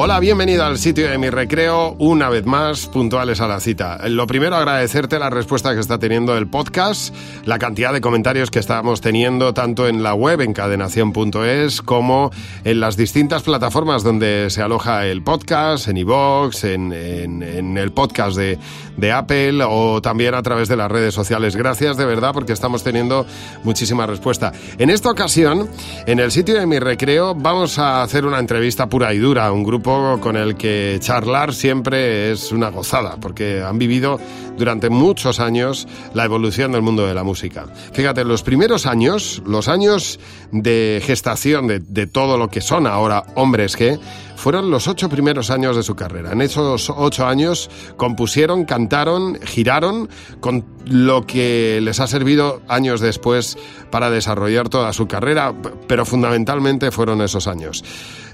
Hola, bienvenido al sitio de mi recreo, una vez más, puntuales a la cita. Lo primero, agradecerte la respuesta que está teniendo el podcast, la cantidad de comentarios que estamos teniendo tanto en la web, en cadenación.es, como en las distintas plataformas donde se aloja el podcast, en iVoox, en, en, el podcast de, de Apple o también a través de las redes sociales. Gracias de verdad porque estamos teniendo muchísima respuesta. En esta ocasión, en el sitio de mi recreo, vamos a hacer una entrevista pura y dura a un grupo con el que charlar siempre es una gozada, porque han vivido durante muchos años la evolución del mundo de la música. Fíjate, los primeros años, los años de gestación de, todo lo que son ahora hombres que fueron los ocho primeros años de su carrera. En esos ocho años compusieron, cantaron, giraron con lo que les ha servido años después para desarrollar toda su carrera, pero fundamentalmente fueron esos años.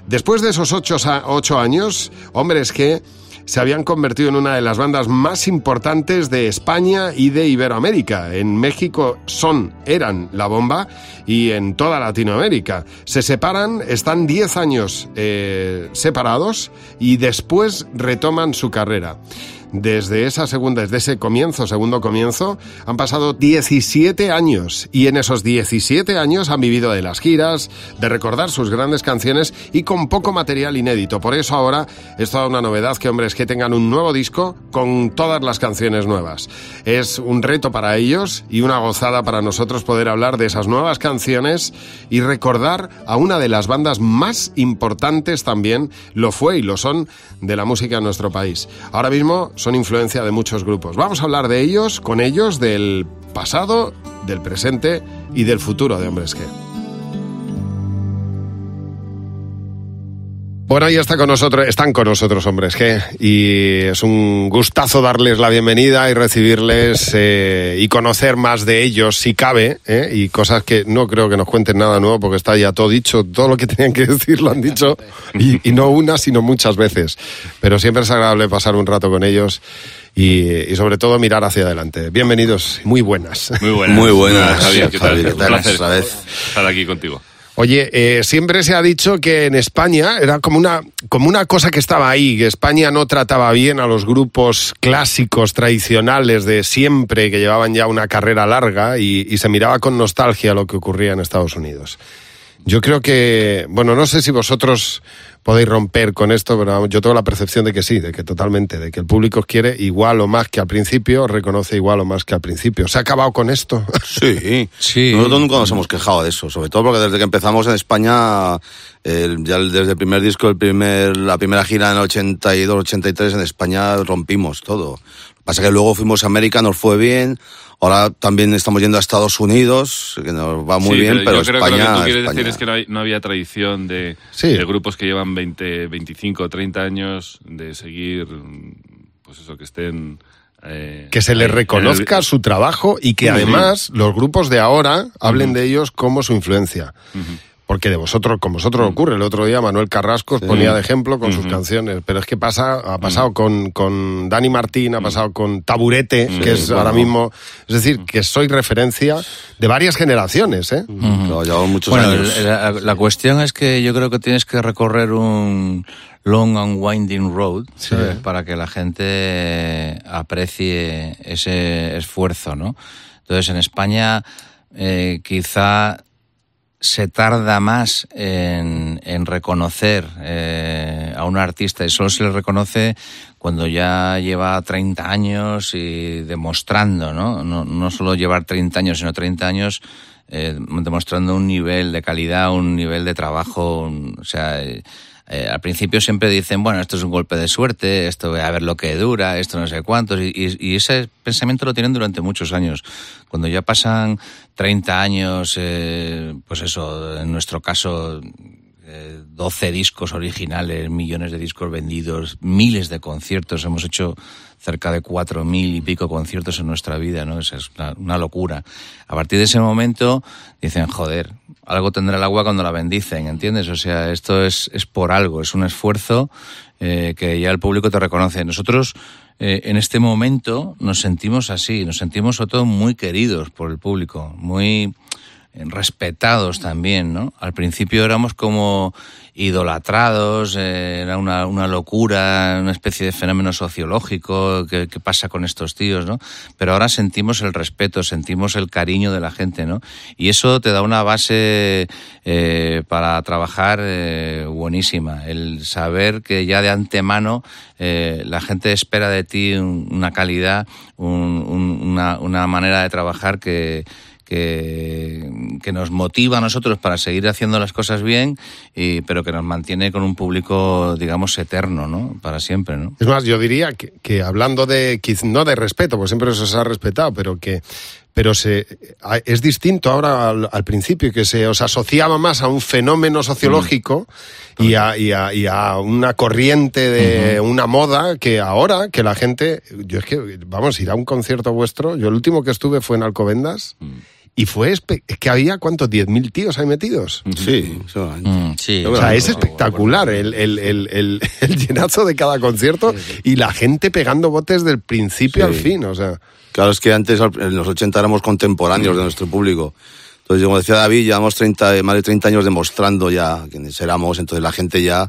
Después de esos ocho, años, hombres que se habían convertido en una de las bandas más importantes de España y de Iberoamérica. En México son, eran la bomba y en toda Latinoamérica. Se separan, están 10 años eh, separados y después retoman su carrera desde esa segunda, desde ese comienzo, segundo comienzo, han pasado 17 años y en esos 17 años han vivido de las giras, de recordar sus grandes canciones y con poco material inédito. Por eso ahora es toda una novedad que hombres que tengan un nuevo disco con todas las canciones nuevas. Es un reto para ellos y una gozada para nosotros poder hablar de esas nuevas canciones y recordar a una de las bandas más importantes también, lo fue y lo son, de la música en nuestro país. Ahora mismo son influencia de muchos grupos. Vamos a hablar de ellos, con ellos, del pasado, del presente y del futuro de Hombres G. Bueno, ya está con nosotros, están con nosotros hombres G y es un gustazo darles la bienvenida y recibirles eh, y conocer más de ellos si cabe eh, y cosas que no creo que nos cuenten nada nuevo porque está ya todo dicho, todo lo que tenían que decir lo han dicho y, no una sino muchas veces, pero siempre es agradable pasar un rato con ellos y, sobre todo mirar hacia adelante. Bienvenidos, muy buenas. Muy buenas. Muy buenas, Javier, ¿qué tal? Un placer estar aquí contigo. Oye, eh, siempre se ha dicho que en España era como una, como una cosa que estaba ahí, que España no trataba bien a los grupos clásicos, tradicionales de siempre, que llevaban ya una carrera larga y, y se miraba con nostalgia lo que ocurría en Estados Unidos. Yo creo que, bueno, no sé si vosotros podéis romper con esto, pero yo tengo la percepción de que sí, de que totalmente, de que el público os quiere igual o más que al principio, reconoce igual o más que al principio. ¿Se ha acabado con esto? Sí, sí. Nosotros nunca nos hemos quejado de eso, sobre todo porque desde que empezamos en España, ya desde el primer disco, el primer, la primera gira en el 82, 83 en España rompimos todo. Pasa que luego fuimos a América, nos fue bien, Ahora también estamos yendo a Estados Unidos, que nos va muy bien, pero, yo creo que lo que tú quieres decir es que no, había tradición de, grupos que llevan 20, 25, 30 años de seguir, pues eso, que estén... Eh, que se les reconozca su trabajo y que además los grupos de ahora hablen de ellos como su influencia. Porque de vosotros, con vosotros ocurre. El otro día Manuel Carrasco os ponía de ejemplo con sus canciones. Pero es que pasa, ha pasado con, con Dani Martín, ha pasado con Taburete, que es ahora mismo. Es decir, que soy referencia de varias generaciones, ¿eh? muchos bueno, La, cuestión es que yo creo que tienes que recorrer un long and winding road para que la gente aprecie ese esfuerzo, ¿no? Entonces, en España, eh, quizá se tarda más en, reconocer eh, a un artista y solo se le reconoce cuando ya lleva 30 años y demostrando, ¿no? No, no solo llevar 30 años, sino 30 años eh, demostrando un nivel de calidad, un nivel de trabajo, o sea... Eh, eh, al principio siempre dicen, bueno, esto es un golpe de suerte, esto a ver lo que dura, esto no sé cuántos, y, ese pensamiento lo tienen durante muchos años. Cuando ya pasan 30 años, eh, pues eso, en nuestro caso, 12 eh, discos originales, millones de discos vendidos, miles de conciertos, hemos hecho cerca de cuatro mil y pico conciertos en nuestra vida, ¿no? Esa es una, locura. A partir de ese momento dicen, joder, algo tendrá el agua cuando la bendicen, ¿entiendes? O sea, esto es, es por algo, es un esfuerzo eh, que ya el público te reconoce. Nosotros eh, en este momento nos sentimos así, nos sentimos sobre todo muy queridos por el público, muy respetados también, ¿no? Al principio éramos como idolatrados, eh, era una, una, locura, una especie de fenómeno sociológico, ¿qué, pasa con estos tíos, no? Pero ahora sentimos el respeto, sentimos el cariño de la gente, ¿no? Y eso te da una base eh, para trabajar eh, buenísima, el saber que ya de antemano la gente espera de ti una calidad, una, una manera de trabajar que que, que, nos motiva a nosotros para seguir haciendo las cosas bien, y, pero que nos mantiene con un público, digamos, eterno, ¿no? Para siempre, ¿no? Es más, yo diría que, que hablando de, no de respeto, porque siempre eso se ha respetado, pero que pero se, es distinto ahora al, principio, que se os asociaba más a un fenómeno sociológico mm. y, a, y, a, y, a, una corriente de una moda que ahora, que la gente, yo es que, vamos, ir a un concierto vuestro, yo el último que estuve fue en Alcobendas. Mm. Y fue que había, ¿cuántos? ¿10.000 tíos ahí metidos? Sí, mm, sí. O sea, es espectacular el, el, el, el, llenazo de cada concierto y la gente pegando botes del principio al fin, o sea. Claro, es que antes, en los 80, éramos contemporáneos de nuestro público. Entonces, como decía David, llevamos 30, más de 30 años demostrando ya quiénes éramos, entonces la gente ya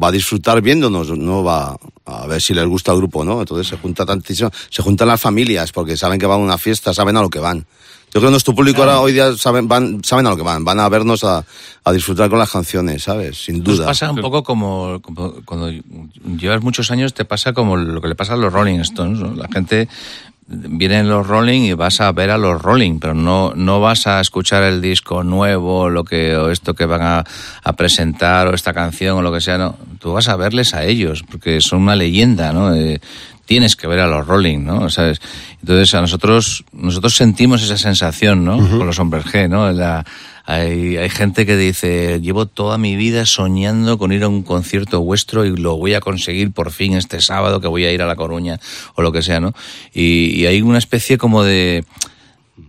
va a disfrutar viéndonos, no va a ver si les gusta el grupo, ¿no? Entonces se junta tantísimo, se juntan las familias porque saben que van a una fiesta, saben a lo que van. Yo creo que nuestro público ahora hoy día saben, van, saben a lo que van, van a vernos a, a disfrutar con las canciones, ¿sabes? Sin duda. pasa un poco como, cuando llevas muchos años, te pasa como lo que le pasa a los Rolling Stones. La gente vienen los Rolling y vas a ver a los Rolling, pero no, no vas a escuchar el disco nuevo, lo que, o esto que van a, a, presentar, o esta canción, o lo que sea, no. Tú vas a verles a ellos, porque son una leyenda, ¿no? Eh, tienes que ver a los Rolling, ¿no? ¿Sabes? Entonces a nosotros, nosotros sentimos esa sensación, ¿no? Con los hombres G, ¿no? La, hay, hay gente que dice, llevo toda mi vida soñando con ir a un concierto vuestro y lo voy a conseguir por fin este sábado que voy a ir a La Coruña o lo que sea, ¿no? Y, y hay una especie como de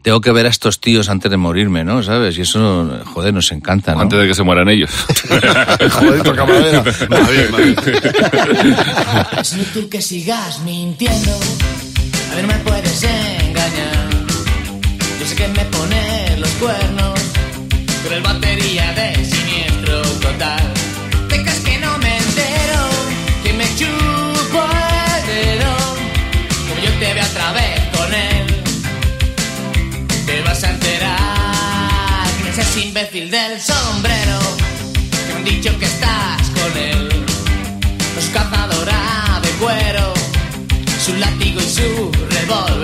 tengo que ver a estos tíos antes de morirme, ¿no? ¿Sabes? Y eso, joder, nos encanta, ¿no? Antes de que se mueran ellos. joder, toca madera. Es inútil que sigas mintiendo. A ver, me puedes engañar. Yo sé que me pones los cuernos. Pero el batería de su látigo y su revólver,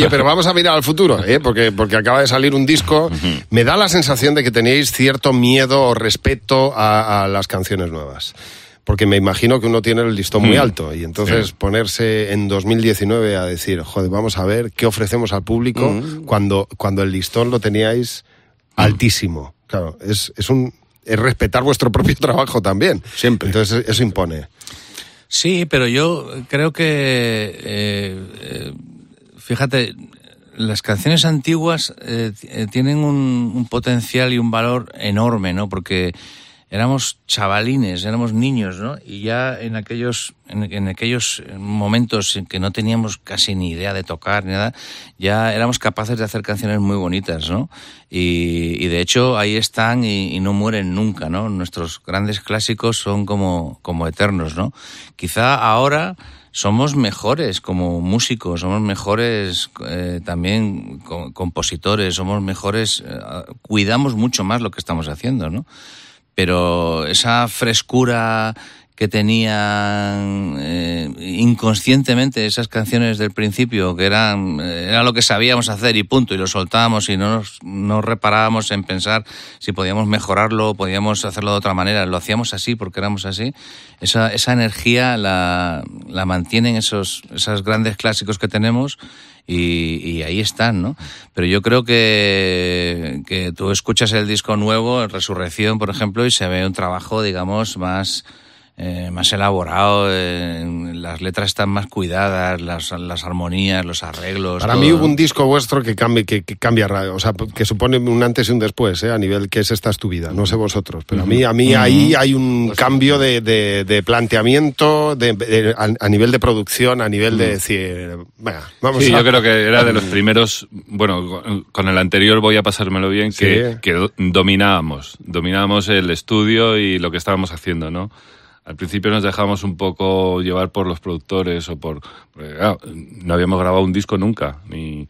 Oye, pero vamos a mirar al futuro, ¿eh? porque, porque acaba de salir un disco. Me da la sensación de que tenéis cierto miedo o respeto a, las canciones nuevas porque me imagino que uno tiene el listón muy mm. alto y entonces ponerse en 2019 a decir, joder, vamos a ver qué ofrecemos al público mm. cuando, cuando el listón lo teníais mm. altísimo. Claro, es, es un es respetar vuestro propio trabajo también. Siempre. Entonces eso impone. Sí, pero yo creo que, eh, eh, fíjate, las canciones antiguas eh, tienen un, potencial y un valor enorme, ¿no? Porque éramos chavalines, éramos niños, ¿no? Y ya en aquellos, en, aquellos momentos en que no teníamos casi ni idea de tocar ni nada, ya éramos capaces de hacer canciones muy bonitas, ¿no? Y, de hecho ahí están y, no mueren nunca, ¿no? Nuestros grandes clásicos son como, como eternos, ¿no? Quizá ahora somos mejores como músicos, somos mejores eh, también compositores, somos mejores, eh, cuidamos mucho más lo que estamos haciendo, ¿no? pero esa frescura que tenían eh, inconscientemente esas canciones del principio, que eran era lo que sabíamos hacer y punto, y lo soltábamos y no nos, reparábamos en pensar si podíamos mejorarlo, podíamos hacerlo de otra manera, lo hacíamos así porque éramos así, esa, esa energía la, la mantienen esos, esos grandes clásicos que tenemos y, ahí están, ¿no? Pero yo creo que, que tú escuchas el disco nuevo, Resurrección, por ejemplo, y se ve un trabajo, digamos, más eh, más elaborado, eh, las letras están más cuidadas, las, las armonías, los arreglos. Para mí hubo un disco vuestro que cambia, que, cambia, o sea, que supone un antes y un después, eh, a nivel que es esta es tu vida, no sé vosotros, pero a mí, a mí ahí hay un pues cambio de, de, planteamiento, de, a, nivel de producción, a nivel de decir, venga, vamos sí, yo creo que era de los primeros, bueno, con el anterior voy a pasármelo bien, que, que dominábamos, dominábamos el estudio y lo que estábamos haciendo, ¿no? Al principio nos dejamos un poco llevar por los productores o por... no habíamos grabado un disco nunca. Ni,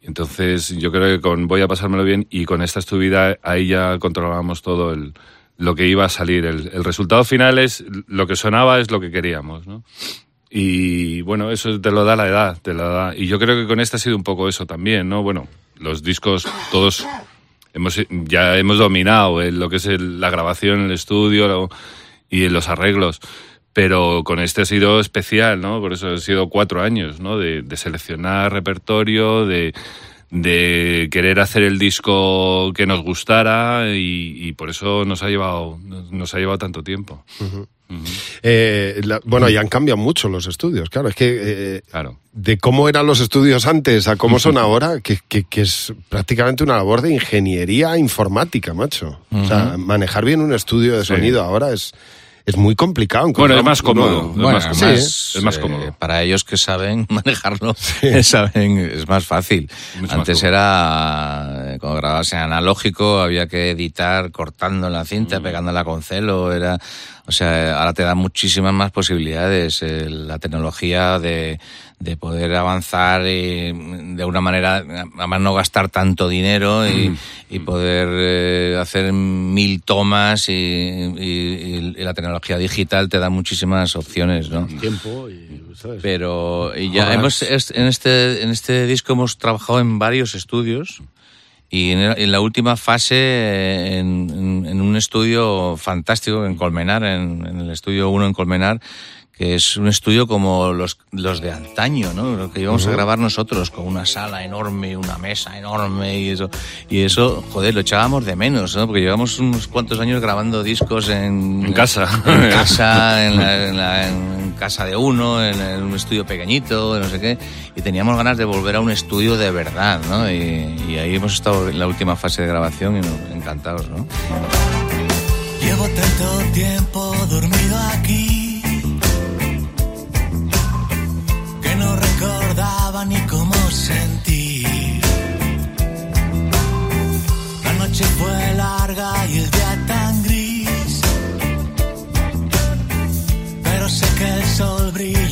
entonces yo creo que con Voy a pasármelo bien y con esta estuvida ahí ya controlábamos todo el, lo que iba a salir. El, resultado final es lo que sonaba es lo que queríamos, ¿no? Y bueno, eso te lo da la edad, te lo da. Y yo creo que con esta ha sido un poco eso también, ¿no? Bueno, los discos todos hemos ya hemos dominado lo que es la grabación, el estudio, y en los arreglos. Pero con este ha sido especial, ¿no? Por eso ha sido cuatro años, ¿no? De, seleccionar repertorio, de, de querer hacer el disco que nos gustara y, por eso nos ha llevado, nos ha llevado tanto tiempo. Eh, bueno, y han cambiado mucho los estudios, claro. Es que eh, claro. de cómo eran los estudios antes a cómo son ahora, que, que, es prácticamente una labor de ingeniería informática, macho. O sea, manejar bien un estudio de sonido ahora es es muy complicado. Bueno, es más cómodo. es, más, cómodo. Eh, para ellos que saben manejarlo, saben, es más fácil. Antes era, eh, cuando grababas en analógico, había que editar cortando la cinta, mm. pegándola con celo, era o sea, ahora te da muchísimas más posibilidades. Eh, la tecnología de, de poder avanzar y de una manera, además no gastar tanto dinero y, mm. y poder eh, hacer mil tomas y, y, la tecnología digital te da muchísimas opciones, ¿no? Tiempo y, Pero y ya hemos, en este, en este disco hemos trabajado en varios estudios y en, la última fase en, en, un estudio fantástico en Colmenar, en, en el estudio 1 en Colmenar, que es un estudio como los, los de antaño, ¿no? Lo que íbamos a grabar nosotros, con una sala enorme, una mesa enorme y eso. Y eso, joder, lo echábamos de menos, ¿no? Porque llevamos unos cuantos años grabando discos en... En casa. En casa, en, la, en, casa de uno, en, un estudio pequeñito, no sé qué. Y teníamos ganas de volver a un estudio de verdad, ¿no? Y, ahí hemos estado en la última fase de grabación y encantados, ¿no? Llevo tanto tiempo dormido aquí no recordaba ni cómo sentir. La noche fue larga y sol brilla.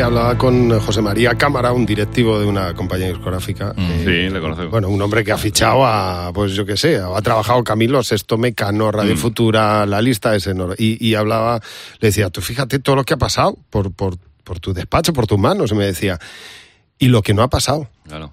Hablaba con José María Cámara, un directivo de una compañía discográfica. eh, Sí, le conozco. Bueno, un hombre que ha fichado a, pues yo qué sé, ha trabajado Camilo Sexto Mecano, Radio Futura, la lista es enorme. Y, y hablaba, le decía, tú fíjate todo lo que ha pasado por, por, por tu despacho, por tus manos, y me decía, y lo que no ha pasado. Claro.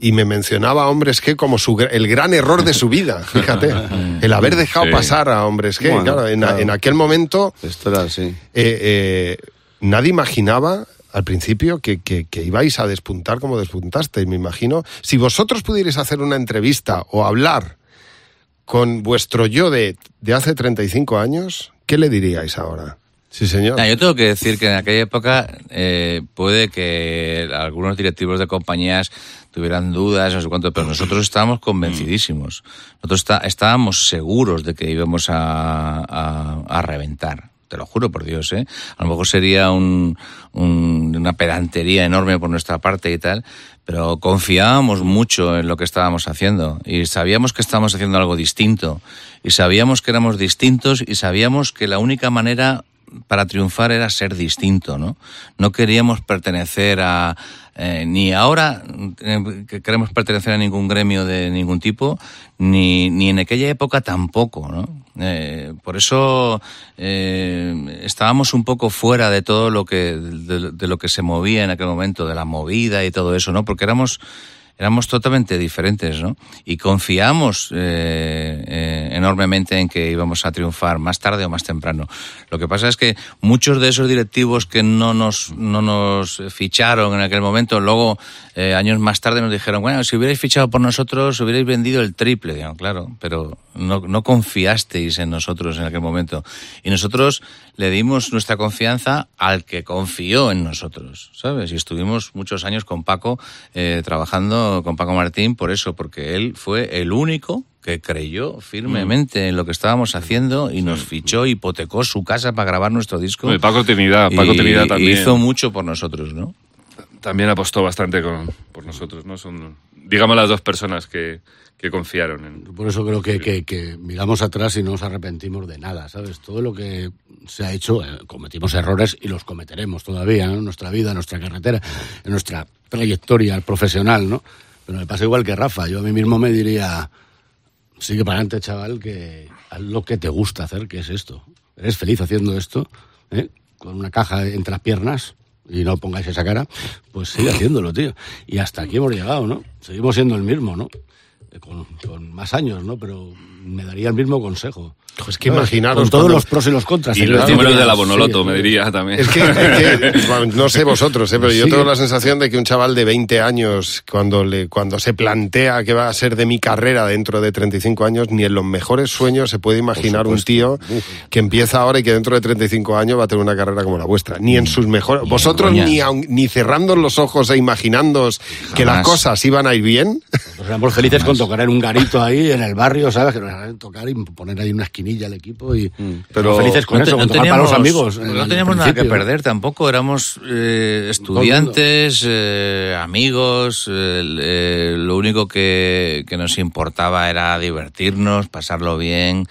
Y me mencionaba a Hombres que como su, el gran error de su vida, fíjate, el haber dejado Sí. pasar a Hombres que, Bueno, claro, en, claro. en aquel momento Esto era así. eh, eh, nadie imaginaba al principio que, que- ibais a despuntar como despuntasteis, me imagino. Si vosotros pudierais hacer una entrevista o hablar con vuestro yo de, de hace 35 años, ¿qué le diríais ahora? Sí, señor. Yo tengo que decir que en aquella época eh, puede que algunos directivos de compañías tuvieran dudas, no sé cuánto, pero nosotros estábamos convencidísimos. Nosotros está- estábamos seguros de que íbamos a, a- a reventar. Te lo juro por Dios, ¿eh? A lo mejor sería un- un- una pedantería enorme por nuestra parte y tal, pero confiábamos mucho en lo que estábamos haciendo y sabíamos que estábamos haciendo algo distinto y sabíamos que éramos distintos y sabíamos que la única manera para triunfar era ser distinto, ¿no? No queríamos pertenecer a eh, ni ahora eh, que queremos pertenecer a ningún gremio de ningún tipo, ni, ni en aquella época tampoco, ¿no? Eh, por eso estábamos un poco fuera de todo lo que de lo que se movía en aquel momento, de la movida y todo eso, ¿no? Porque éramos éramos totalmente diferentes, ¿no? Y confiamos eh, eh, enormemente en que íbamos a triunfar más tarde o más temprano. Lo que pasa es que muchos de esos directivos que no nos, no nos ficharon en aquel momento, luego eh, años más tarde nos dijeron, bueno, si hubierais fichado por nosotros, hubierais vendido el triple. Digo, claro, pero no, no confiasteis en nosotros en aquel momento. Y nosotros le dimos nuestra confianza al que confió en nosotros, ¿sabes? Y estuvimos muchos años con Paco eh, trabajando con Paco Martín por eso, porque él fue el único que creyó firmemente en lo que estábamos haciendo y nos fichó, hipotecó su casa para grabar nuestro disco. Oye, Paco Trinidad, Paco Y- Trinidad también. hizo mucho por nosotros, ¿no? También apostó bastante con, por nosotros, ¿no? Son, digamos, las dos personas que, que confiaron en... Por eso creo que, que- que miramos atrás y no nos arrepentimos de nada, ¿sabes? Todo lo que se ha hecho, eh, cometimos errores y los cometeremos todavía, ¿no? En nuestra vida, en nuestra carretera, en nuestra trayectoria profesional, ¿no? Pero me pasa igual que Rafa. Yo a mí mismo me diría, sigue para adelante, chaval, que haz lo que te gusta hacer, que es esto. Eres feliz haciendo esto, ¿eh? con una caja entre las piernas y no pongáis esa cara, pues sigue haciéndolo, tío. Y hasta aquí hemos llegado, ¿no? Seguimos siendo el mismo, ¿no? Con, con más años, ¿no? Pero me daría el mismo consejo. Pues que imaginaros. Con todos los pros y los contras. Y los números de la Bonoloto, me diría también. Es que, no sé vosotros, ¿eh? pero yo tengo la sensación de que un chaval de 20 años, cuando, le, cuando se plantea que va a ser de mi carrera dentro de 35 años, ni en los mejores sueños se puede imaginar un tío que empieza ahora y que dentro de 35 años va a tener una carrera como la vuestra. Ni en sus mejores. Vosotros, ni, ni cerrando los ojos e imaginándoos que las cosas iban a ir bien. Nos éramos felices con tocar en un garito ahí en el barrio, ¿sabes? Que nos tocar y poner ahí una esquinilla al equipo y mm. pero felices con eso, para los amigos. No teníamos nada que perder tampoco, éramos eh, estudiantes, eh, amigos, eh, lo único que, que nos importaba era divertirnos, pasarlo bien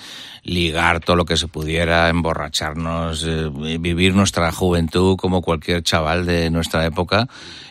ligar todo lo que se pudiera, emborracharnos, eh, vivir nuestra juventud como cualquier chaval de nuestra época.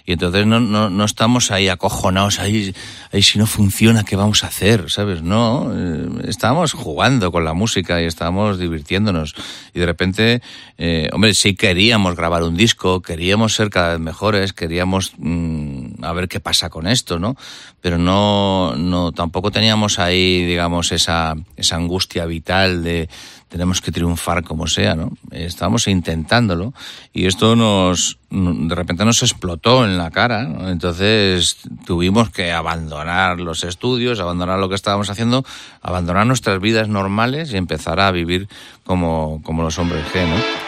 Y entonces no, no, no estamos ahí acojonados, ahí, ahí si no funciona, ¿qué vamos a hacer? ¿Sabes? No, eh, estábamos jugando con la música y estábamos divirtiéndonos. Y de repente, eh, hombre, sí queríamos grabar un disco, queríamos ser cada vez mejores, queríamos mm, a ver qué pasa con esto, ¿no? Pero no, no, tampoco teníamos ahí, digamos, esa, esa angustia vital de tenemos que triunfar como sea, ¿no? Estábamos intentándolo y esto nos, de repente nos explotó en la cara, ¿no? Entonces tuvimos que abandonar los estudios, abandonar lo que estábamos haciendo, abandonar nuestras vidas normales y empezar a vivir como, como los hombres G, ¿no?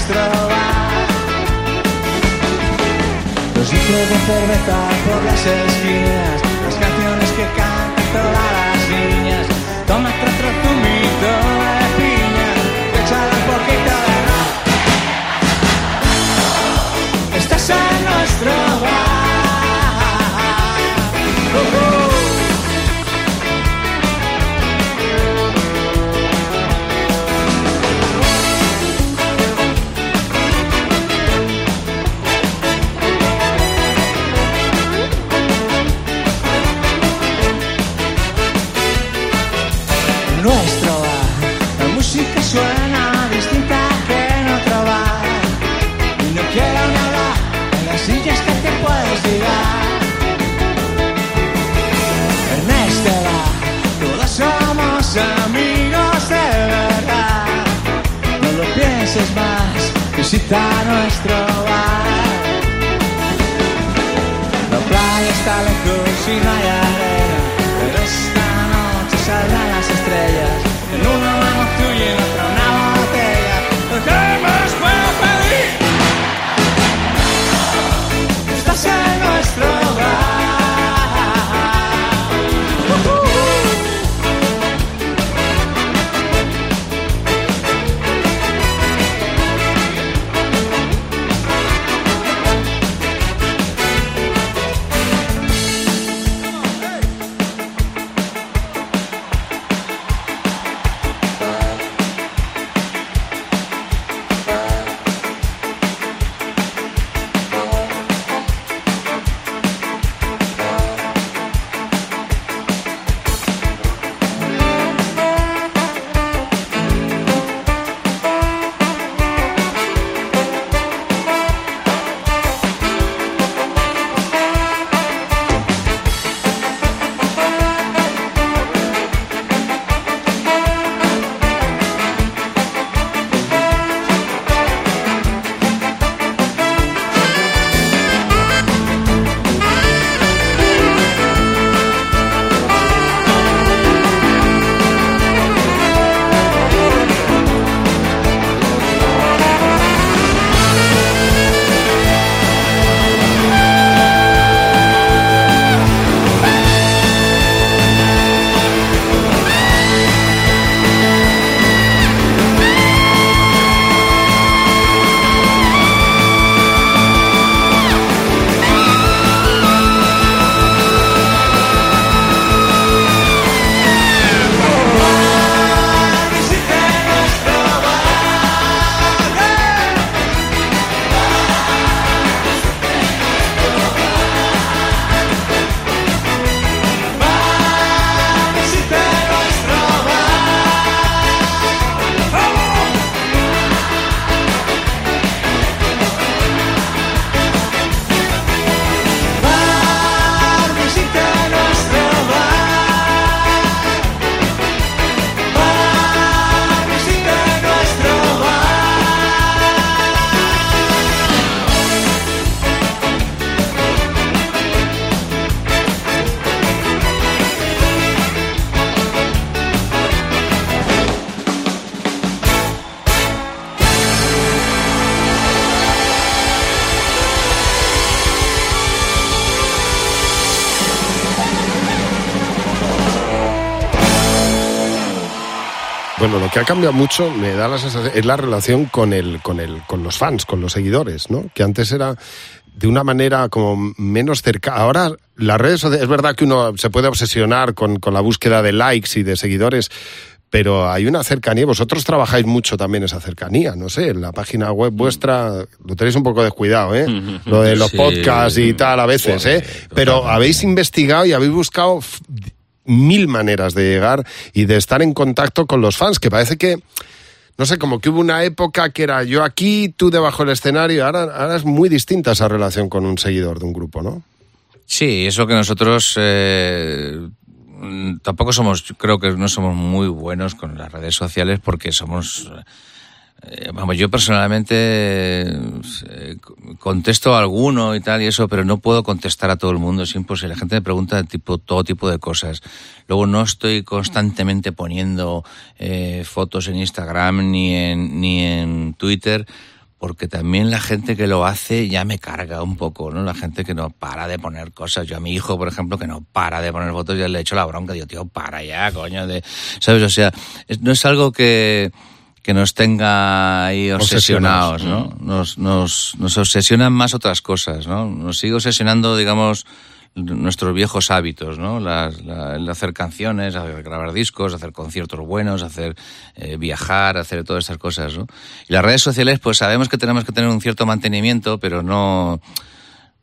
podràs trobar. Los litros de cerveza por las esquinas está nuestro bar. La playa está lejos i no hi ha arena, però esta noche saldrán las estrellas. Lo que ha cambiado mucho, me da la sensación, es la relación con el, con el, con los fans, con los seguidores, ¿no? Que antes era de una manera como menos cercana. Ahora las redes sociales, es verdad que uno se puede obsesionar con, con la búsqueda de likes y de seguidores, pero hay una cercanía. Vosotros trabajáis mucho también esa cercanía, no sé, en la página web vuestra lo tenéis un poco descuidado, ¿eh? Lo de los podcasts y tal a veces, ¿eh? Pero habéis investigado y habéis buscado mil maneras de llegar y de estar en contacto con los fans, que parece que no sé, como que hubo una época que era yo aquí, tú debajo del escenario, ahora, es muy distinta esa relación con un seguidor de un grupo, ¿no? Sí, eso que nosotros eh, tampoco somos, creo que no somos muy buenos con las redes sociales porque somos eh, vamos, yo personalmente eh, contesto a alguno y tal y eso, pero no puedo contestar a todo el mundo, es imposible. La gente me pregunta tipo, todo tipo de cosas. Luego no estoy constantemente poniendo eh, fotos en Instagram ni en, ni en Twitter, porque también la gente que lo hace ya me carga un poco, ¿no? La gente que no para de poner cosas. Yo a mi hijo, por ejemplo, que no para de poner fotos, ya le he hecho la bronca. Digo, tío, para ya, coño. De... ¿Sabes? O sea, no es algo que que nos tenga ahí obsesionados, ¿no? Nos, nos, nos obsesionan más otras cosas, ¿no? Nos sigue obsesionando, digamos, nuestros viejos hábitos, ¿no? Las, el hacer canciones, hacer grabar discos, hacer conciertos buenos, hacer eh, viajar, hacer todas estas cosas, ¿no? Y las redes sociales, pues sabemos que tenemos que tener un cierto mantenimiento, pero no,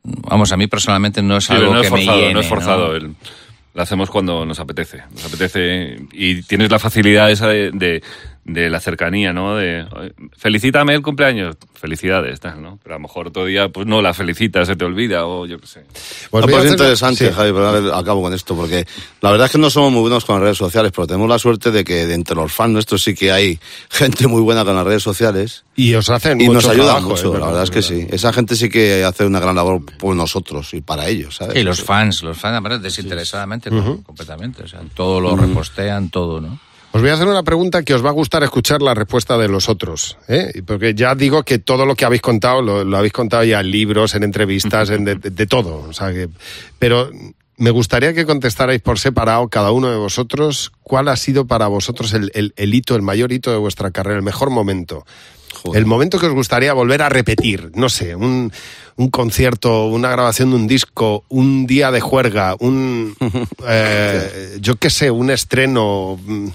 vamos, a mí personalmente no es algo que forzado, me llene, no es forzado. lo hacemos cuando nos apetece, nos apetece y tienes la facilidad esa de de la cercanía, ¿no? De felicítame el cumpleaños, felicidades, ¿no? Pero a lo mejor otro día, pues no la felicitas, se te olvida o yo qué sé. Pues, pues es interesante, Javi, pero acabo con esto, porque la verdad es que no somos muy buenos con las redes sociales, pero tenemos la suerte de que de entre los fans nuestros sí que hay gente muy buena con las redes sociales. Y os hacen Y nos ayudan mucho, la verdad es que sí. Esa gente sí que hace una gran labor por nosotros y para ellos, ¿sabes? Y los fans, los fans, desinteresadamente, completamente. O sea, todo lo repostean, todo, ¿no? Os voy a hacer una pregunta que os va a gustar escuchar la respuesta de los otros, ¿eh? porque ya digo que todo lo que habéis contado lo, habéis contado ya en libros, en entrevistas, en de, todo. O sea que, pero me gustaría que contestarais por separado cada uno de vosotros cuál ha sido para vosotros el, el, hito, el mayor hito de vuestra carrera, el mejor momento. El momento que os gustaría volver a repetir, no sé, un, un concierto, una grabación de un disco, un día de juerga, un, eh, yo qué sé, un estreno, mm,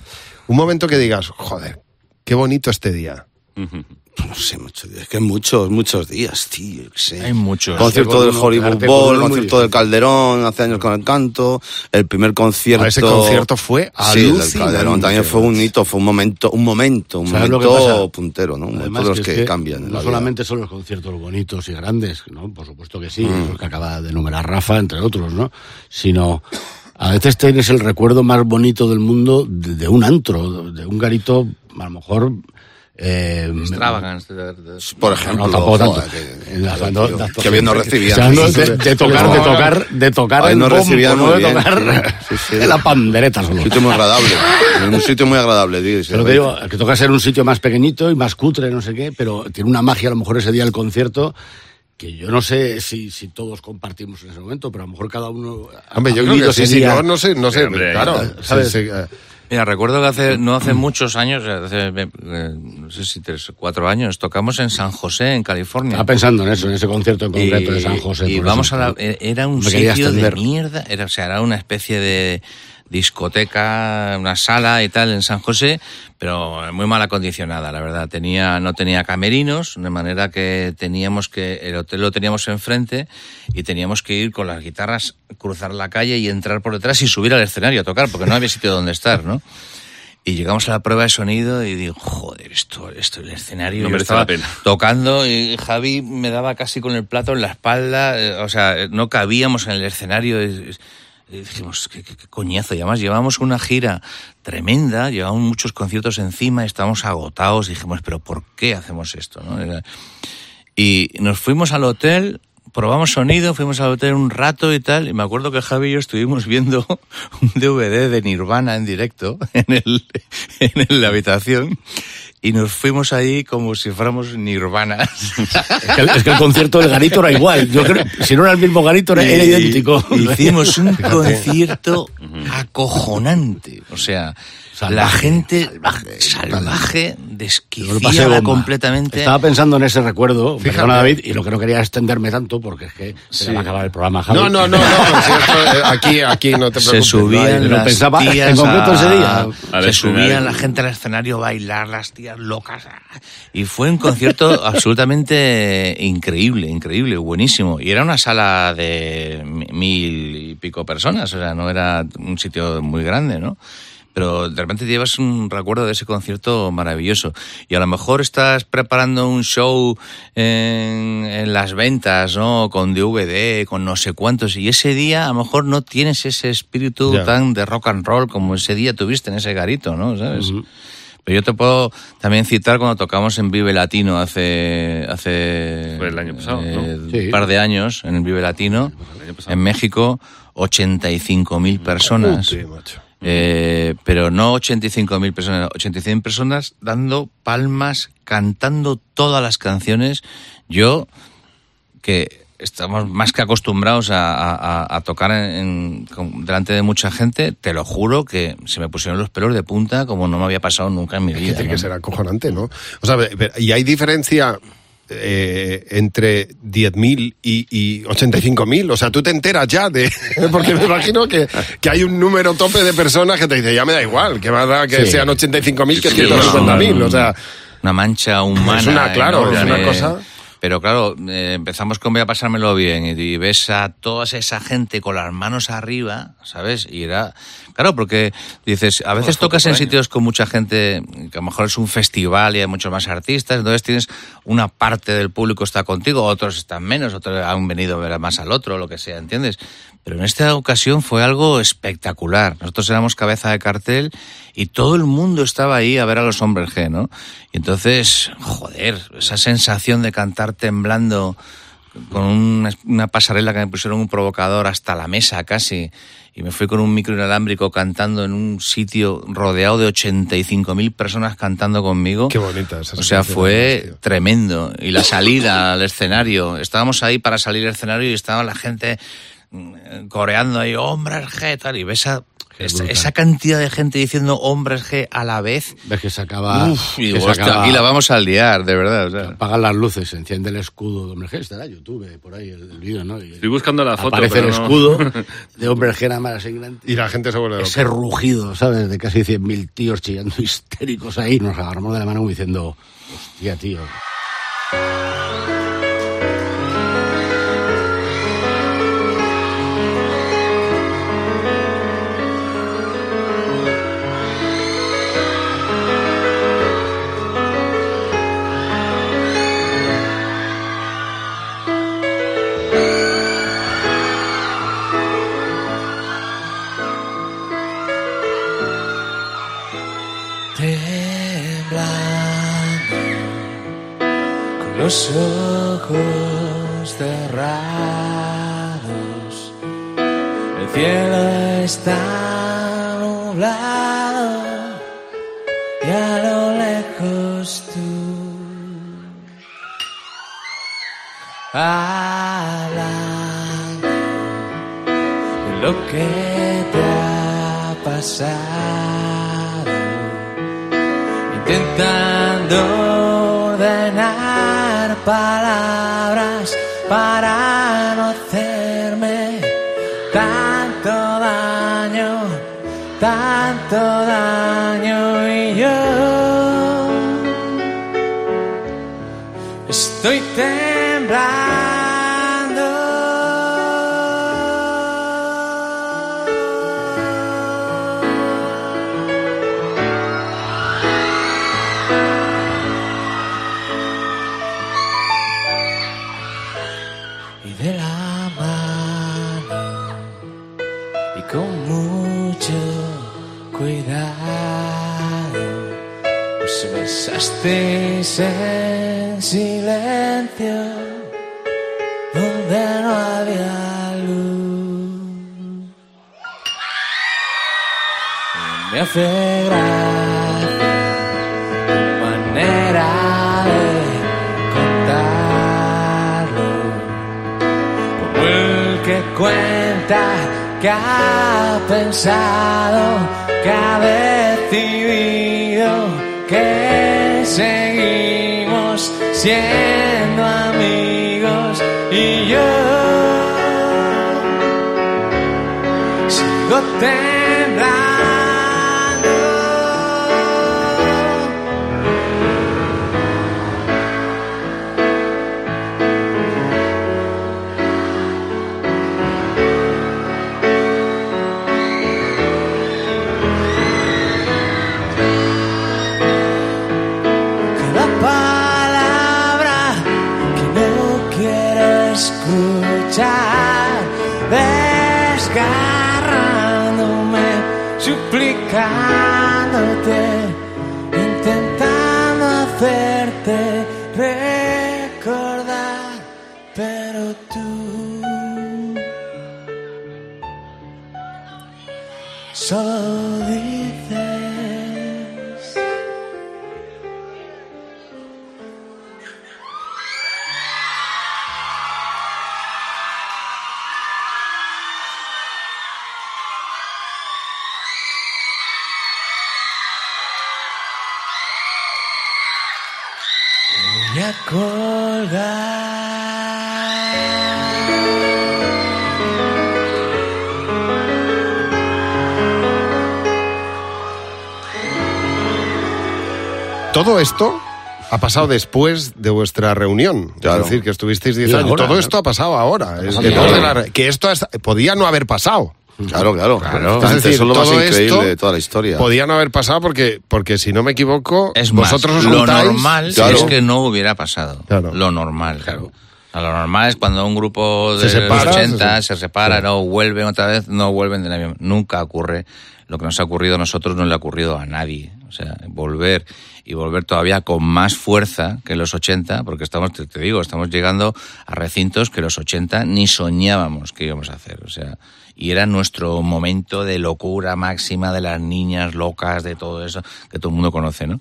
un momento que digas, joder, qué bonito este día. No sé, muchos días. Es que muchos, muchos días, tío. Hay muchos. Concierto del Hollywood Bowl, concierto del Calderón, hace años con el canto, el primer concierto. ese concierto fue alucinante. Sí, el Calderón también fue un hito, fue un momento, un momento, un momento puntero, ¿no? Además, los que, cambian. No solamente son los conciertos bonitos y grandes, ¿no? Por supuesto que sí, mm. los que acaba de enumerar Rafa, entre otros, ¿no? Sino a veces tienes el recuerdo más bonito del mundo de, un antro, de un garito, a lo mejor. Eh, Extravagance, por ejemplo. No, tampoco tanto. Que, bien nos recibían. De, tocar, de tocar, de tocar el bombo, recibían no de tocar sí, la pandereta solo. Un sitio muy agradable. un sitio muy agradable, tío. Pero te digo, que toca ser un sitio más pequeñito y más cutre, no sé qué, pero tiene una magia a lo mejor ese día el concierto que yo no sé si, si todos compartimos en ese momento, pero a lo mejor cada uno... Hombre, yo creo que sí, sí, no, no sé, no sé, claro, ¿sabes? Eh. Mira, recuerdo que hace, no hace muchos años, hace, eh, no sé si tres o cuatro años, tocamos en San José, en California. Estaba pensando en eso, en ese concierto en concreto de San José. Y vamos a la, era un sitio de mierda, era, o sea, era una especie de discoteca, una sala y tal en San José, pero muy mal acondicionada, la verdad. Tenía, no tenía camerinos, de manera que teníamos que, el hotel lo teníamos enfrente y teníamos que ir con las guitarras, cruzar la calle y entrar por detrás y subir al escenario a tocar, porque no había sitio donde estar, ¿no? Y llegamos a la prueba de sonido y digo, joder, esto, esto, el escenario. No merece la pena. Tocando y Javi me daba casi con el plato en la espalda, eh, o sea, no cabíamos en el escenario. Dijimos, ¿qué, coñazo. Y además llevamos una gira tremenda, llevamos muchos conciertos encima, estábamos agotados. Dijimos, ¿pero por qué hacemos esto? Y nos fuimos al hotel, probamos sonido, fuimos al hotel un rato y tal. Y me acuerdo que Javi y yo estuvimos viendo un DVD de Nirvana en directo en, el, en la habitación y nos fuimos ahí como si fuéramos nirvanas. Es que, el, concierto del Garito era igual. Yo creo, si no era el mismo Garito, era, idéntico. Hicimos un concierto acojonante. O sea, la gente salvaje, desquiciada completamente. Estaba pensando en ese recuerdo, perdona David, y lo que no quería extenderme tanto porque es que se va a acabar el programa. No, no, no, no, eh, aquí, aquí no te preocupes. Se subían las pensaba, tías en concreto ese día. Se subían la gente al escenario a bailar, las tías locas. Y fue un concierto absolutamente increíble, increíble, buenísimo. Y era una sala de mil y pico personas, o sea, no era un sitio muy grande, ¿no? Pero de repente llevas un recuerdo de ese concierto maravilloso. Y a lo mejor estás preparando un show en, las ventas, ¿no? Con DVD, con no sé cuántos, y ese día a lo mejor no tienes ese espíritu tan de rock and roll como ese día tuviste en ese garito, ¿no? ¿Sabes? Pero yo te puedo también citar cuando tocamos en Vive Latino hace hace el año pasado, un par de años en el Vive Latino en México 85.000 personas. Eh, pero no 85.000 personas, 85.000 personas dando palmas, cantando todas las canciones. Yo, que estamos más que acostumbrados a, tocar en, delante de mucha gente, te lo juro que se me pusieron los pelos de punta como no me había pasado nunca en mi vida. Tiene que ser acojonante, ¿no? O sea, y hay diferencia eh, entre 10.000 y, y 85.000. O sea, tú te enteras ya de... Porque me imagino que, que, hay un número tope de personas que te dice, ya me da igual, que más da que sean 85.000 que 150.000. O sea... Una mancha humana. Es una, claro, es una cosa... Pero claro, eh, empezamos con voy a pasármelo bien y, ves a toda esa gente con las manos arriba, ¿sabes? Y era... Claro, porque dices, a veces tocas en sitios con mucha gente, que a lo mejor es un festival y hay muchos más artistas, entonces tienes una parte del público está contigo, otros están menos, otros han venido a ver más al otro, lo que sea, ¿entiendes? Pero en esta ocasión fue algo espectacular. Nosotros éramos cabeza de cartel y todo el mundo estaba ahí a ver a los hombres G, ¿no? Y entonces, joder, esa sensación de cantar temblando con una, pasarela que me pusieron un provocador hasta la mesa casi y me fui con un micro inalámbrico cantando en un sitio rodeado de 85.000 personas cantando conmigo. Qué bonita esa O sea, fue tremendo. Y la salida al escenario, estábamos ahí para salir al escenario y estaba la gente mm, coreando ahí, hombres G, tal, y ves a esa, cantidad de gente diciendo hombres G a la vez. Ves que se acaba. y, la vamos a liar, de verdad. O Apagan las luces, se enciende el escudo de hombres G. Está en YouTube, por ahí el, vídeo, ¿no? Estoy buscando la foto. Aparece el escudo de hombres G nada más así Y la gente se vuelve Ese rugido, ¿sabes? De casi 100.000 tíos chillando histéricos ahí. Nos agarramos de la mano diciendo, hostia, tío. Los ojos cerrados, el cielo está nublado y a lo lejos tú. Hablando de lo que te ha pasado, intentando palabras para no hacerme tanto daño, tanto daño y yo estoy temblando. Estés en silencio donde no había luz. Me hace gracia tu manera de contarlo, como el que cuenta que ha pensado, que ha decidido que seguimos siendo amigos y yo sigo intentando hacerte recordar, pero tú solo Todo esto ha pasado después de vuestra reunión. Es decir, que estuvisteis 10 años. Todo esto ha pasado ahora. que esto podía no haber pasado. Claro, claro. claro. Es decir, eso es lo más increíble de toda la historia. Podía no haber pasado porque, porque si no me equivoco, es vosotros Lo normal es que no hubiera pasado. Lo normal. Claro. Lo normal es cuando un grupo de los 80 se, separa, no vuelven otra vez, no vuelven de la Nunca ocurre. Lo que nos ha ocurrido a nosotros no le ha ocurrido a nadie. O sea, volver y volver todavía con más fuerza que los 80, porque estamos, te, digo, estamos llegando a recintos que los 80 ni soñábamos que íbamos a hacer. O sea, y era nuestro momento de locura máxima de las niñas locas, de todo eso que todo el mundo conoce, ¿no?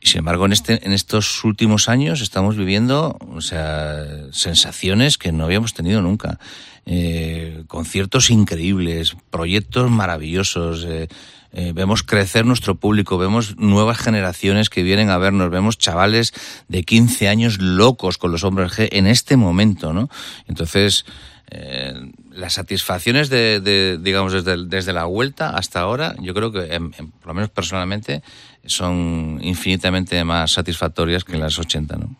Y sin embargo, en, este, en estos últimos años estamos viviendo, o sea, sensaciones que no habíamos tenido nunca. Eh, conciertos increíbles, proyectos maravillosos, eh, eh, vemos crecer nuestro público, vemos nuevas generaciones que vienen a vernos, vemos chavales de 15 años locos con los hombres G en este momento, ¿no? Entonces, las satisfacciones de, digamos, desde, desde, la vuelta hasta ahora, yo creo que, por lo menos personalmente, son infinitamente más satisfactorias que las 80, ¿no?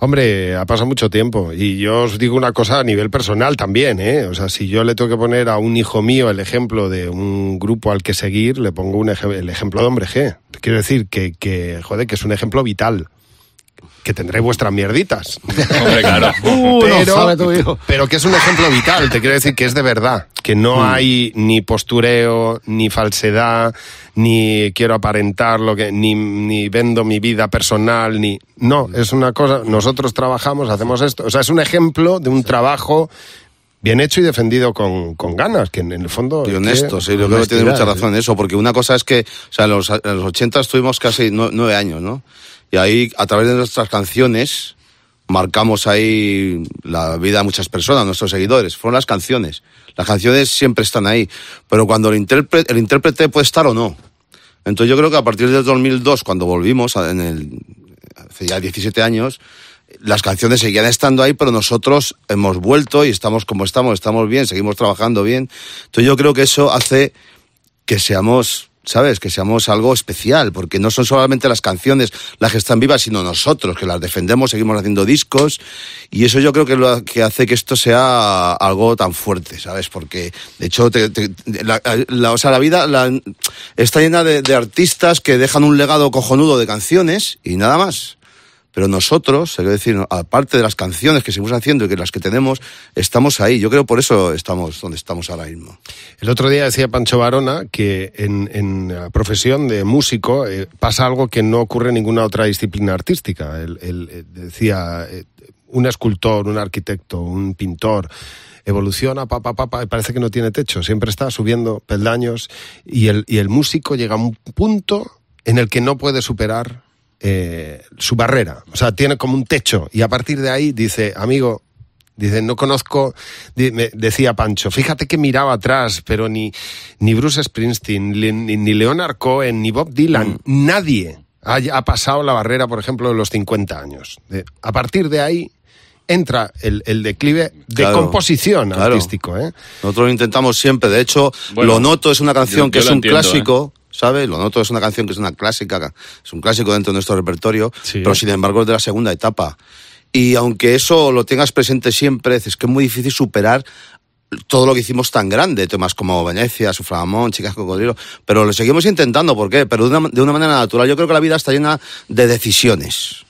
Hombre, ha pasado mucho tiempo y yo os digo una cosa a nivel personal también, ¿eh? O sea, si yo le tengo que poner a un hijo mío el ejemplo de un grupo al que seguir, le pongo un el ejemplo de Hombre G. Quiero decir que, que, joder, que es un ejemplo vital que tendré vuestras mierditas. Hombre, claro. Uh, pero, pero, que es un ejemplo vital, te quiero decir que es de verdad, que no mm. hay ni postureo, ni falsedad, ni quiero aparentar lo que, ni, ni vendo mi vida personal, ni. No, es una cosa, nosotros trabajamos, hacemos esto. O sea, es un ejemplo de un trabajo bien hecho y defendido con, con, ganas, que en el fondo... Y honesto, sí, yo creo que tiene mucha razón en eso, porque una cosa es que, o sea, en los, en los 80 estuvimos casi nueve años, ¿no? Y ahí, a través de nuestras canciones, marcamos ahí la vida de muchas personas, nuestros seguidores. Fueron las canciones. Las canciones siempre están ahí. Pero cuando el intérprete, el intérprete puede estar o no. Entonces yo creo que a partir del 2002, cuando volvimos, en el, hace ya 17 años, las canciones seguían estando ahí, pero nosotros hemos vuelto y estamos como estamos, estamos bien, seguimos trabajando bien. Entonces yo creo que eso hace que seamos ¿sabes? Que seamos algo especial, porque no son solamente las canciones las que están vivas, sino nosotros, que las defendemos, seguimos haciendo discos, y eso yo creo que lo que hace que esto sea algo tan fuerte, ¿sabes? Porque, de hecho, la, o sea, la vida está llena de artistas que dejan un legado cojonudo de canciones y nada más. Pero nosotros, quiero decir, aparte de las canciones que seguimos haciendo y que las que tenemos, estamos ahí. Yo creo por eso estamos donde estamos ahora mismo. El otro día decía Pancho Barona que en, la profesión de músico eh, pasa algo que no ocurre en ninguna otra disciplina artística. Él, eh, decía, eh, un escultor, un arquitecto, un pintor, evoluciona, papá, papá, parece que no tiene techo, siempre está subiendo peldaños y el, y el músico llega a un punto en el que no puede superar eh, su barrera. O sea, tiene como un techo y a partir de ahí dice, amigo, Dice, no conozco, decía Pancho, fíjate que miraba atrás, pero ni, ni Bruce Springsteen, ni, ni Leonard Cohen, ni Bob Dylan, mm. nadie ha, pasado la barrera, por ejemplo, de los 50 años. a partir de ahí entra el, declive de composición artístico. ¿eh? Nosotros lo intentamos siempre. De hecho, Lo Noto es una canción que es un clásico. ¿Sabes? Lo noto, es una canción que es una clásica, es un clásico dentro de nuestro repertorio, pero sin embargo es de la segunda etapa. Y aunque eso lo tengas presente siempre, es que es muy difícil superar todo lo que hicimos tan grande, temas como Venecia, Sufragamón, Chicas Cocodrilo, pero lo seguimos intentando, ¿por qué? Pero de una, de una manera natural. Yo creo que la vida está llena de decisiones,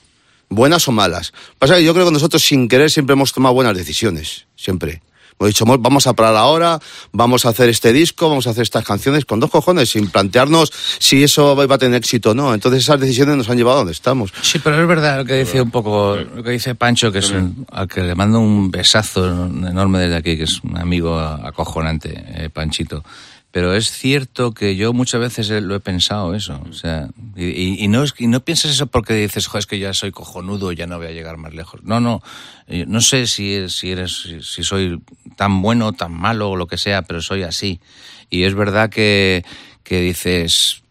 buenas o malas. Pasa que yo creo que nosotros sin querer siempre hemos tomado buenas decisiones, siempre. Hemos dicho, vamos a parar ahora, vamos a hacer este disco, vamos a hacer estas canciones con dos cojones, sin plantearnos si eso va a tener éxito o no. Entonces esas decisiones nos han llevado a donde estamos. Sí, pero es verdad lo que dice un poco, lo que dice Pancho, que es al que le mando un besazo enorme desde aquí, que es un amigo acojonante, eh, Panchito. Pero es cierto que yo muchas veces lo he pensado eso. O sea, y, no, y no piensas eso porque dices, es que ya soy cojonudo, ya no voy a llegar más lejos. No, no. No sé si, si, eres, si soy tan bueno, tan malo o lo que sea, pero soy así. Y es verdad que, que dices,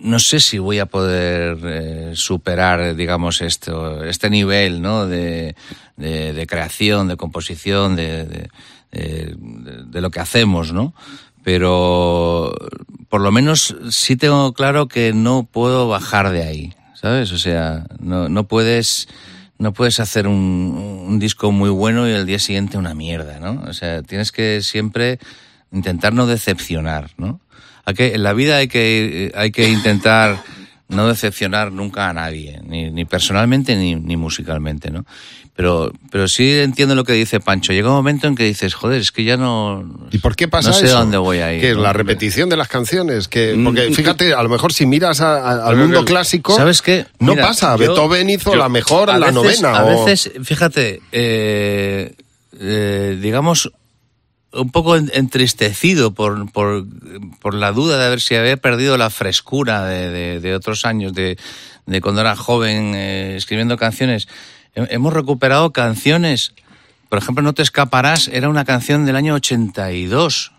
no sé si voy a poder eh, superar, digamos, esto, este nivel ¿no? de, de, creación, de composición, de, de, lo que hacemos, ¿no? Pero por lo menos sí tengo claro que no puedo bajar de ahí, ¿sabes? O sea, no, no puedes no puedes hacer un, disco muy bueno y el día siguiente una mierda, ¿no? O sea, tienes que siempre intentar no decepcionar, ¿no? Hay que, en la vida hay que, hay que intentar no decepcionar nunca a nadie, ni, ni personalmente ni, ni musicalmente, ¿no? Pero, pero sí entiendo lo que dice Pancho. Llega un momento en que dices, joder, es que ya no. ¿Y por qué pasa no sé dónde voy a ir. Que es la repetición de las canciones. Que, mm, porque fíjate, a lo mejor si miras al mundo clásico. ¿Sabes qué? no pasa. Beethoven hizo la mejor, la novena. A veces, fíjate, eh, eh, digamos, un poco entristecido por, por, por, la duda de ver si había perdido la frescura de, de, otros años, de, de, cuando era joven eh, escribiendo canciones hemos recuperado canciones. Por ejemplo, No te escaparás era una canción del año 82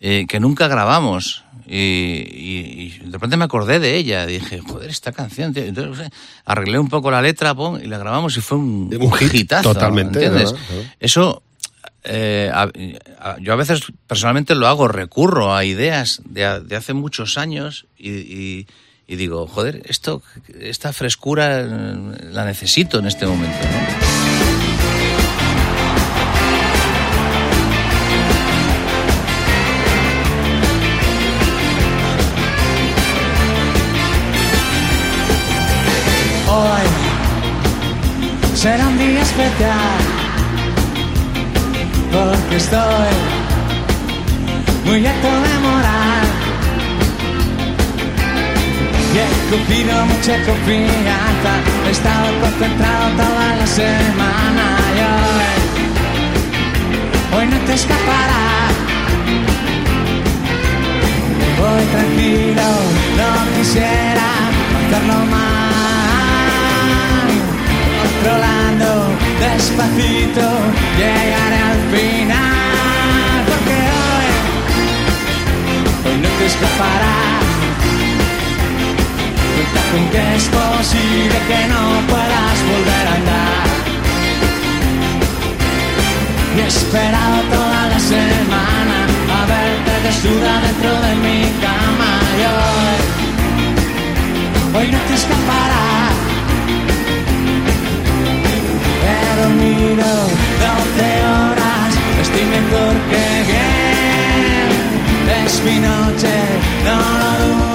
eh, que nunca grabamos. Y, de repente me acordé de ella. Dije, joder, esta canción. Entonces, arreglé un poco la letra y la grabamos y fue un, un hitazo. Totalmente. ¿entiendes? Eso. Eh, yo a veces personalmente lo hago, recurro a ideas de, de hace muchos años y y digo, joder, esto, esta frescura eh, la necesito en este momento. Hoy será un día especial porque estoy muy alto y he cogido mucha confianza, he estado concentrado toda la semana y hoy, hoy no te escaparás. Voy tranquilo, no quisiera hacerlo mal. Controlando despacito, llegaré al final. Porque hoy, hoy no te escaparás con que es posible que no puedas volver a andar. Y he esperado toda la semana a verte desnuda dentro de mi cama hoy, hoy no te escaparás. He dormido 12 horas, estoy mejor que bien. Es mi noche, no lo te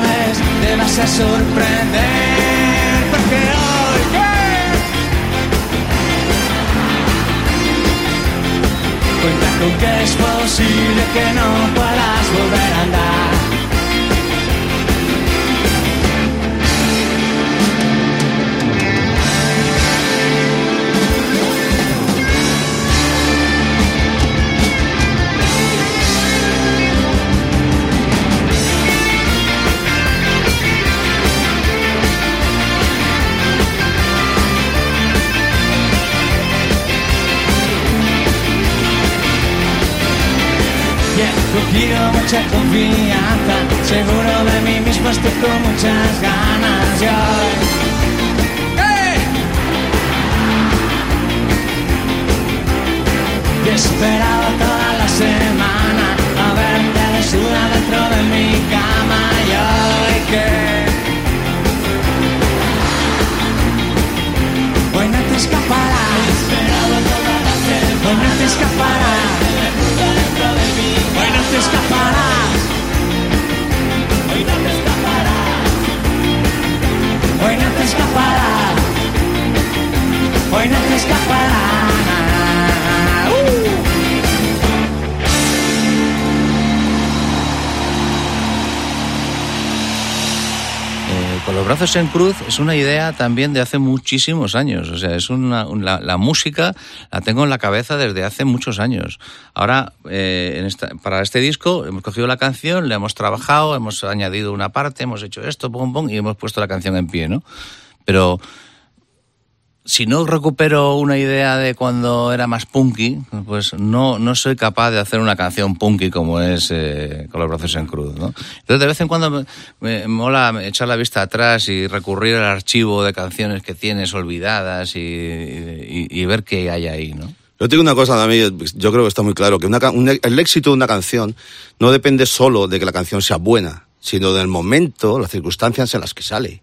vas a sorprender porque hoy cuenta con que es posible que no puedas volver a andar cogido mucha confianza, seguro de mí mismo estoy con muchas ganas. Yo, ¡Hey! He esperado toda la semana a verte desnuda dentro de mi cama y hoy que hoy no te escaparás. Hoy no te escaparás. Hoy no te escaparás. Con los brazos en cruz es una idea también de hace muchísimos años. O sea, es una, un- la, la música la tengo en la cabeza desde hace muchos años. Ahora, eh, esta- para este disco hemos cogido la canción, la hemos trabajado, hemos añadido una parte, hemos hecho esto, pum, pum, y hemos puesto la canción en pie, ¿no? Pero si no recupero una idea de cuando era más punky, pues no, no soy capaz de hacer una canción punky como es eh, con los brazos en cruz. ¿no? Entonces de vez en cuando me, mola echar la vista atrás y recurrir al archivo de canciones que tienes olvidadas y, y- y ver qué hay ahí. ¿no? Yo te digo una cosa, David, yo creo que está muy claro, que una un- el éxito de una canción no depende solo de que la canción sea buena, sino del momento, las circunstancias en las que sale.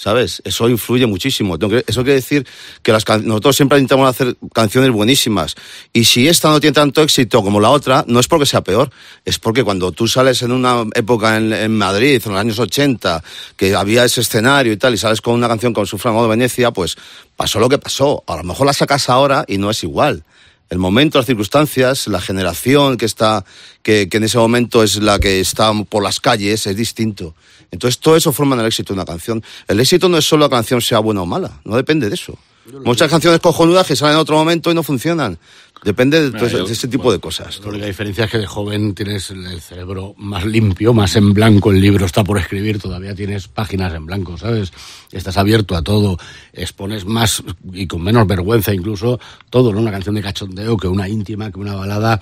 ¿Sabes? Eso influye muchísimo. Eso quiere decir que las can- nosotros siempre intentamos hacer canciones buenísimas. Y si esta no tiene tanto éxito como la otra, no es porque sea peor, es porque cuando tú sales en una época en, Madrid, en los años 80, que había ese escenario y tal, y sales con una canción con Sufragado de Venecia, pues pasó lo que pasó. A lo mejor la sacas ahora y no es igual el momento, las circunstancias, la generación que está, que, que en ese momento es la que está por las calles, es distinto. Entonces todo eso forma el éxito de una canción. El éxito no es solo la canción sea buena o mala, no depende de eso. Muchas canciones cojonudas que salen en otro momento y no funcionan. Depende de, todo ese- de ese tipo de cosas. La única diferencia es que de joven tienes el el cerebro más limpio, más en blanco, el libro está por escribir, todavía tienes páginas en blanco, ¿sabes? Estás abierto a todo, expones más y con menos vergüenza incluso todo, ¿no? Una canción de cachondeo que una íntima, que una balada,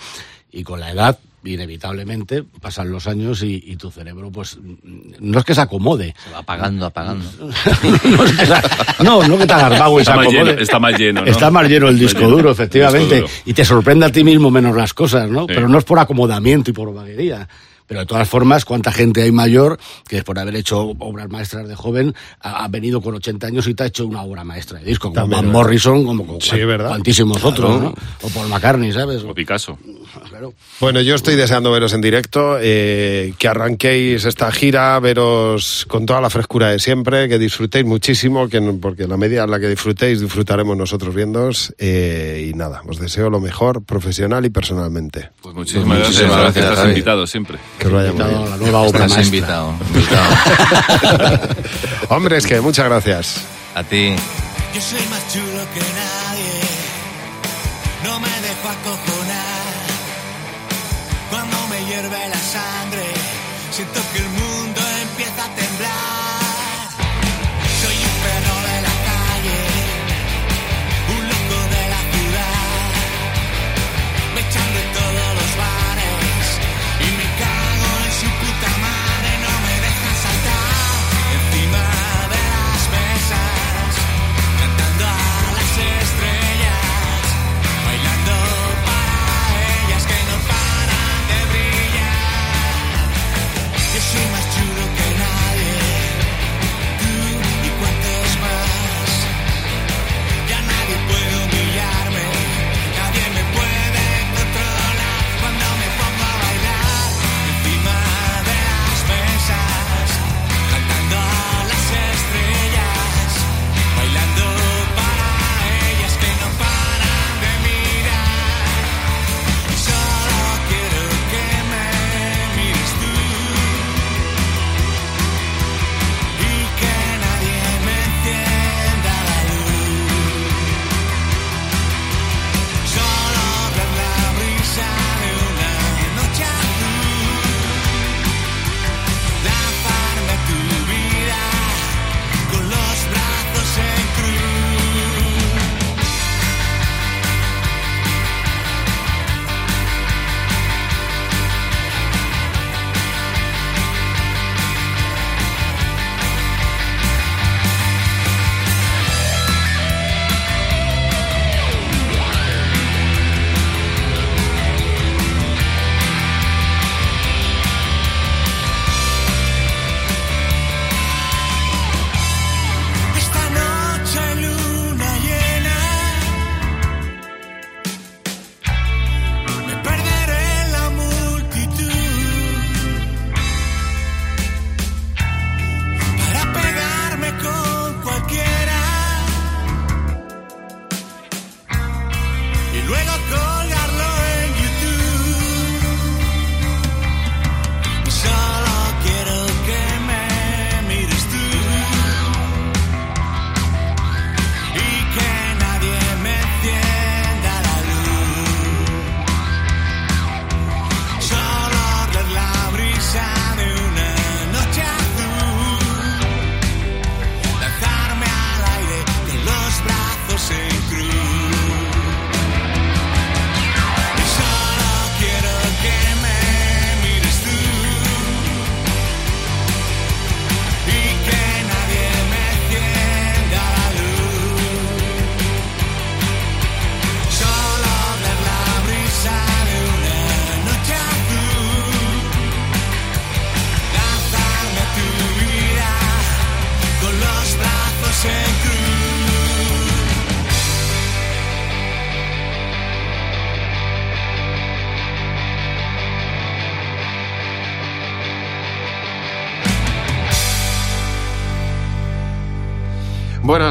y con la edad, inevitablemente, pasan los años y, y tu cerebro, pues, no es que se acomode. Se va apagando, apagando. no, es que se- no, no que te hagas vago y se Está más acomode. lleno, está más lleno, ¿no? Está más lleno el disco lleno, duro, efectivamente. disco duro. Y te sorprende a ti mismo menos las cosas, ¿no? Sí. Pero no es por acomodamiento y por vaguería. Pero de todas formas, cuánta gente hay mayor que después de haber hecho obras maestras de joven ha, ha venido con 80 años y te ha hecho una obra maestra de disco, como Van. Morrison, como con cuantísimos otros, ¿no? O Paul McCartney, ¿sabes? O Picasso. Claro. Bueno, yo estoy deseando veros en directo, eh, que arranquéis esta gira, veros con toda la frescura de siempre, que disfrutéis muchísimo, que porque la medida en la que disfrutéis, disfrutaremos nosotros viéndoos. eh, y nada, os deseo lo mejor profesional y personalmente. Pues muchísimas, muchísimas gracias. gracias, Estás David. invitado siempre. Que os vaya muy Invitado a la nueva obra Estás maestra. invitado, invitado. Hombre, es que muchas gracias. A ti. Yo soy más chulo que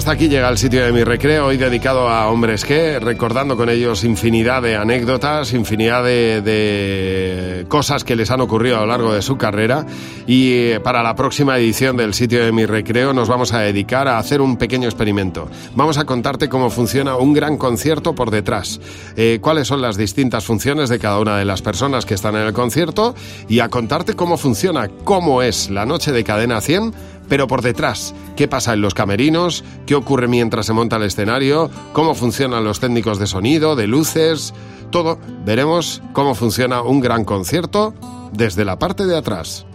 hasta aquí llega el sitio de mi recreo, hoy dedicado a hombres que, recordando con ellos infinidad de anécdotas, infinidad de, cosas que les han ocurrido a lo largo de su carrera. Y eh, para la próxima edición del sitio de mi recreo nos vamos a dedicar a hacer un pequeño experimento. Vamos a contarte cómo funciona un gran concierto por detrás, eh, cuáles son las distintas funciones de cada una de las personas que están en el concierto y a contarte cómo funciona, cómo es la noche de cadena 100 pero por detrás. ¿Qué pasa en los camerinos? ¿Qué ocurre mientras se monta el escenario? ¿Cómo funcionan los técnicos de sonido, de luces? Todo. Veremos cómo funciona un gran concierto desde la parte de atrás.